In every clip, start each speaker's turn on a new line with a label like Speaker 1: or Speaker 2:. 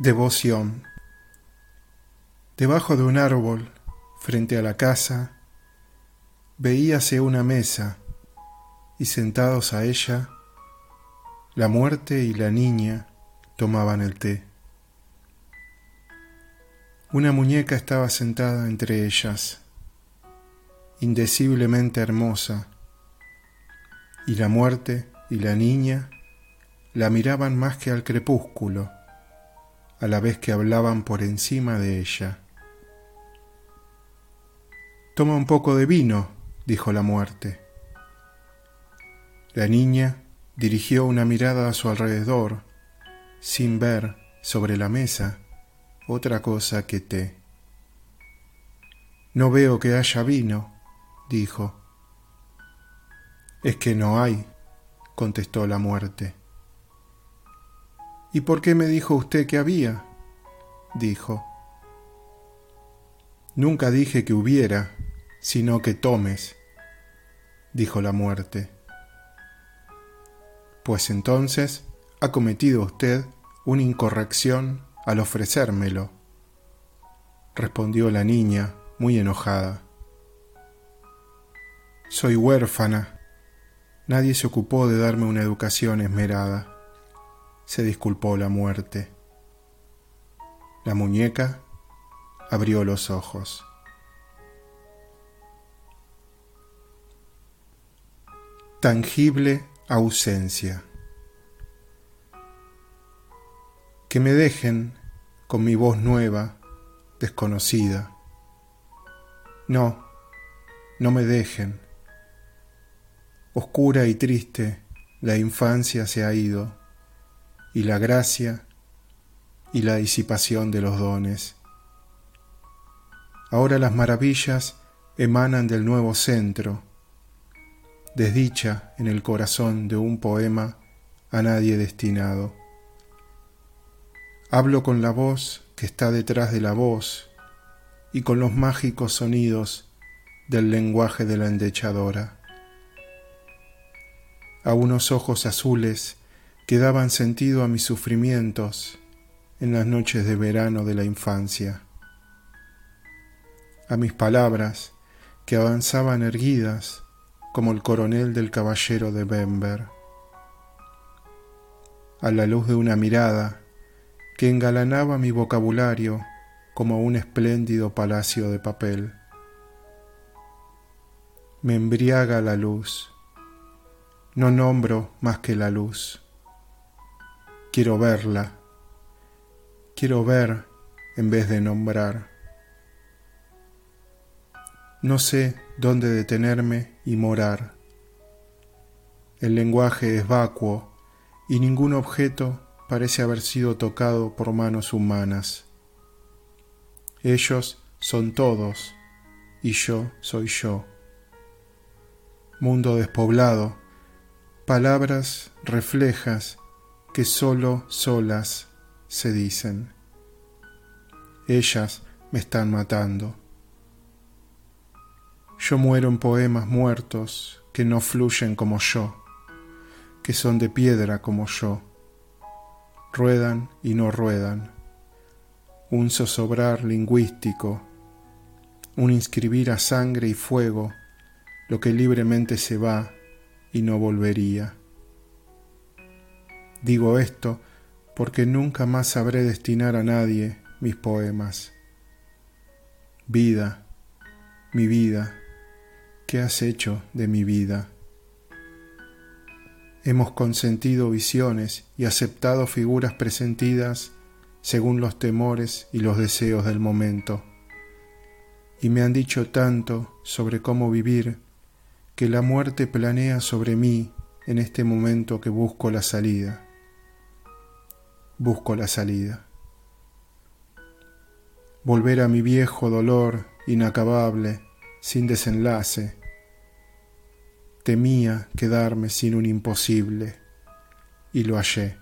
Speaker 1: Devoción. Debajo de un árbol, frente a la casa, veíase una mesa y sentados a ella, la muerte y la niña tomaban el té. Una muñeca estaba sentada entre ellas, indeciblemente hermosa, y la muerte y la niña la miraban más que al crepúsculo a la vez que hablaban por encima de ella. Toma un poco de vino, dijo la muerte. La niña dirigió una mirada a su alrededor, sin ver sobre la mesa otra cosa que té. No veo que haya vino, dijo. Es que no hay, contestó la muerte. ¿Y por qué me dijo usted que había? dijo. Nunca dije que hubiera, sino que tomes, dijo la muerte. Pues entonces ha cometido usted una incorrección al ofrecérmelo, respondió la niña, muy enojada. Soy huérfana. Nadie se ocupó de darme una educación esmerada se disculpó la muerte. La muñeca abrió los ojos. Tangible ausencia. Que me dejen con mi voz nueva, desconocida. No, no me dejen. Oscura y triste, la infancia se ha ido y la gracia y la disipación de los dones. Ahora las maravillas emanan del nuevo centro, desdicha en el corazón de un poema a nadie destinado. Hablo con la voz que está detrás de la voz y con los mágicos sonidos del lenguaje de la endechadora. A unos ojos azules que daban sentido a mis sufrimientos en las noches de verano de la infancia, a mis palabras que avanzaban erguidas como el coronel del caballero de Bember, a la luz de una mirada que engalanaba mi vocabulario como un espléndido palacio de papel. Me embriaga la luz, no nombro más que la luz Quiero verla. Quiero ver en vez de nombrar. No sé dónde detenerme y morar. El lenguaje es vacuo y ningún objeto parece haber sido tocado por manos humanas. Ellos son todos y yo soy yo. Mundo despoblado, palabras reflejas que solo solas se dicen. Ellas me están matando. Yo muero en poemas muertos que no fluyen como yo, que son de piedra como yo, ruedan y no ruedan, un zozobrar lingüístico, un inscribir a sangre y fuego lo que libremente se va y no volvería. Digo esto porque nunca más sabré destinar a nadie mis poemas. Vida, mi vida, ¿qué has hecho de mi vida? Hemos consentido visiones y aceptado figuras presentidas según los temores y los deseos del momento. Y me han dicho tanto sobre cómo vivir que la muerte planea sobre mí en este momento que busco la salida busco la salida. Volver a mi viejo dolor inacabable, sin desenlace. Temía quedarme sin un imposible y lo hallé,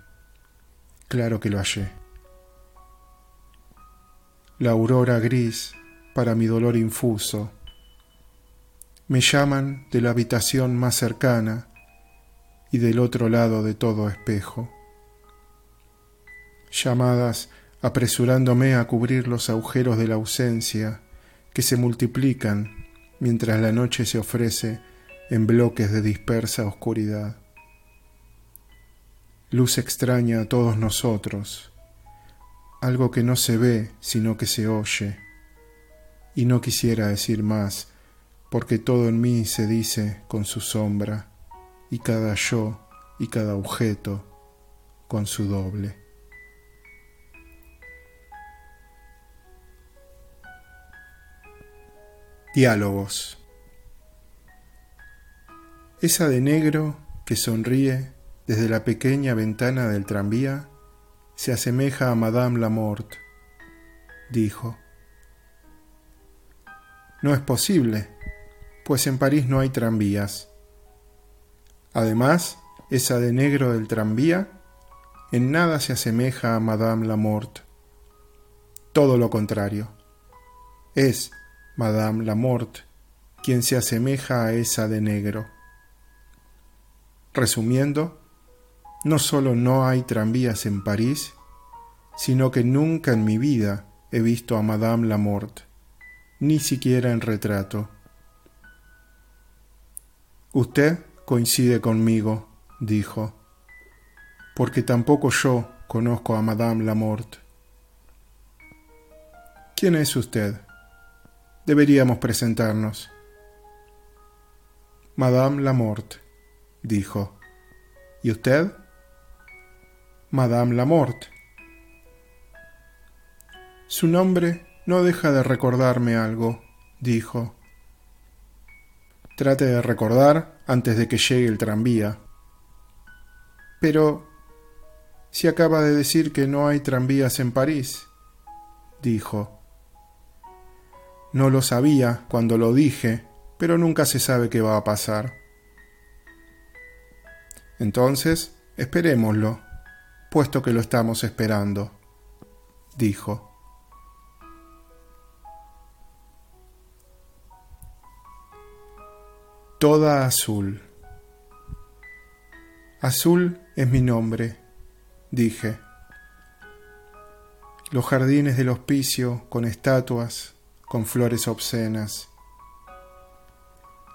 Speaker 1: claro que lo hallé. La aurora gris para mi dolor infuso. Me llaman de la habitación más cercana y del otro lado de todo espejo llamadas apresurándome a cubrir los agujeros de la ausencia que se multiplican mientras la noche se ofrece en bloques de dispersa oscuridad. Luz extraña a todos nosotros, algo que no se ve sino que se oye, y no quisiera decir más, porque todo en mí se dice con su sombra, y cada yo y cada objeto con su doble. Diálogos. Esa de negro que sonríe desde la pequeña ventana del tranvía se asemeja a Madame Lamorte, dijo. No es posible, pues en París no hay tranvías. Además, esa de negro del tranvía en nada se asemeja a Madame Lamorte. Todo lo contrario. Es Madame Lamorte quien se asemeja a esa de negro. Resumiendo, no solo no hay tranvías en París, sino que nunca en mi vida he visto a Madame Lamorte, ni siquiera en retrato. Usted coincide conmigo, dijo, porque tampoco yo conozco a Madame Lamorte. ¿Quién es usted? Deberíamos presentarnos. Madame Lamorte, dijo. ¿Y usted? Madame Lamorte. Su nombre no deja de recordarme algo, dijo. Trate de recordar antes de que llegue el tranvía. Pero, si acaba de decir que no hay tranvías en París, dijo. No lo sabía cuando lo dije, pero nunca se sabe qué va a pasar. Entonces, esperémoslo, puesto que lo estamos esperando, dijo. Toda azul. Azul es mi nombre, dije. Los jardines del hospicio con estatuas, con flores obscenas.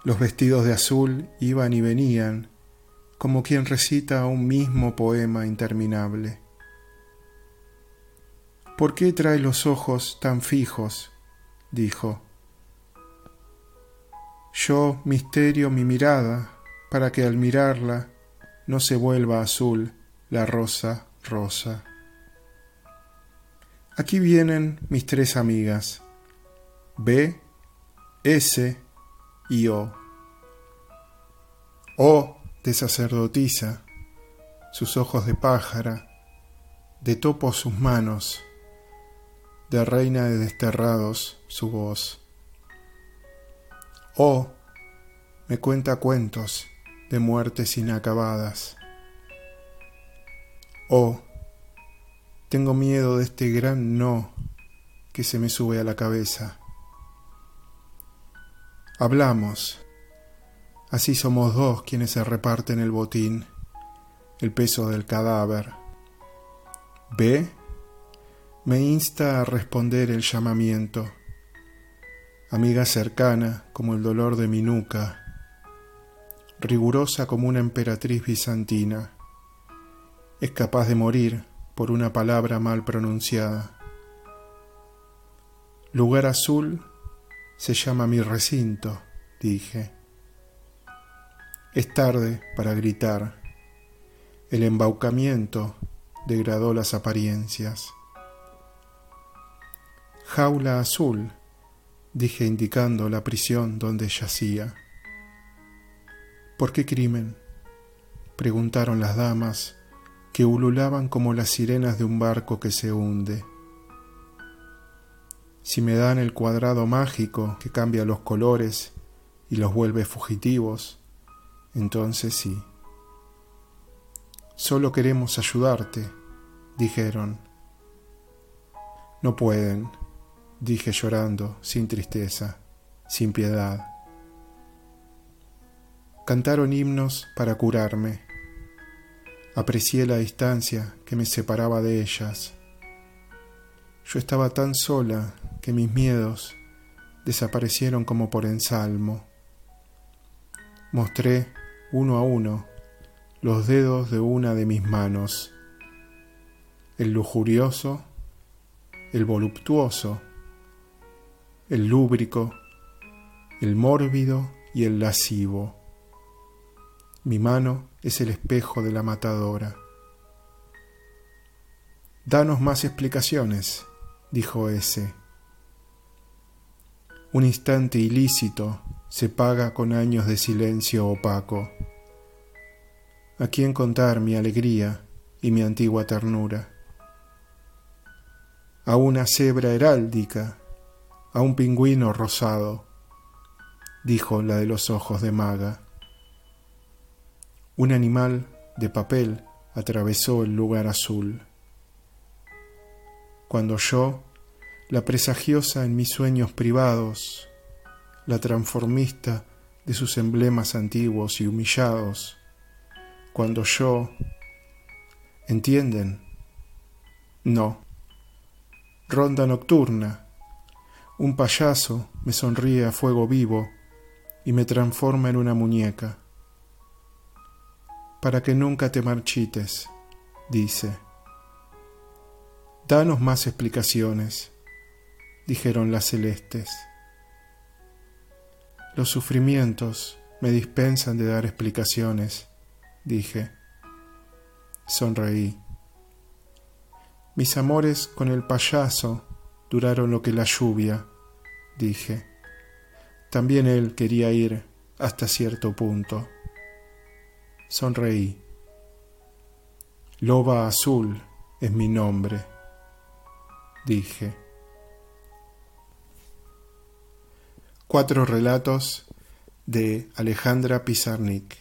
Speaker 1: Los vestidos de azul iban y venían como quien recita un mismo poema interminable. ¿Por qué trae los ojos tan fijos? dijo. Yo misterio mi mirada para que al mirarla no se vuelva azul la rosa rosa. Aquí vienen mis tres amigas, B, S y O. O de sacerdotisa, sus ojos de pájara, de topo sus manos, de reina de desterrados su voz. Oh, me cuenta cuentos de muertes inacabadas. Oh, tengo miedo de este gran no que se me sube a la cabeza. Hablamos, Así somos dos quienes se reparten el botín, el peso del cadáver. B me insta a responder el llamamiento. Amiga cercana como el dolor de mi nuca, rigurosa como una emperatriz bizantina, es capaz de morir por una palabra mal pronunciada. Lugar azul se llama mi recinto, dije. Es tarde para gritar. El embaucamiento degradó las apariencias. Jaula azul, dije indicando la prisión donde yacía. ¿Por qué crimen? preguntaron las damas que ululaban como las sirenas de un barco que se hunde. Si me dan el cuadrado mágico que cambia los colores y los vuelve fugitivos, entonces sí. Solo queremos ayudarte, dijeron. No pueden, dije llorando, sin tristeza, sin piedad. Cantaron himnos para curarme. Aprecié la distancia que me separaba de ellas. Yo estaba tan sola que mis miedos desaparecieron como por ensalmo. Mostré uno a uno los dedos de una de mis manos, el lujurioso, el voluptuoso, el lúbrico, el mórbido y el lascivo. Mi mano es el espejo de la matadora. Danos más explicaciones, dijo ese. Un instante ilícito se paga con años de silencio opaco. ¿A quién contar mi alegría y mi antigua ternura? A una cebra heráldica, a un pingüino rosado, dijo la de los ojos de maga. Un animal de papel atravesó el lugar azul. Cuando yo, la presagiosa en mis sueños privados, la transformista de sus emblemas antiguos y humillados, cuando yo... ¿Entienden? No. Ronda nocturna. Un payaso me sonríe a fuego vivo y me transforma en una muñeca. Para que nunca te marchites, dice. Danos más explicaciones, dijeron las celestes. Los sufrimientos me dispensan de dar explicaciones, dije. Sonreí. Mis amores con el payaso duraron lo que la lluvia, dije. También él quería ir hasta cierto punto. Sonreí. Loba azul es mi nombre, dije. Cuatro relatos de Alejandra Pizarnik.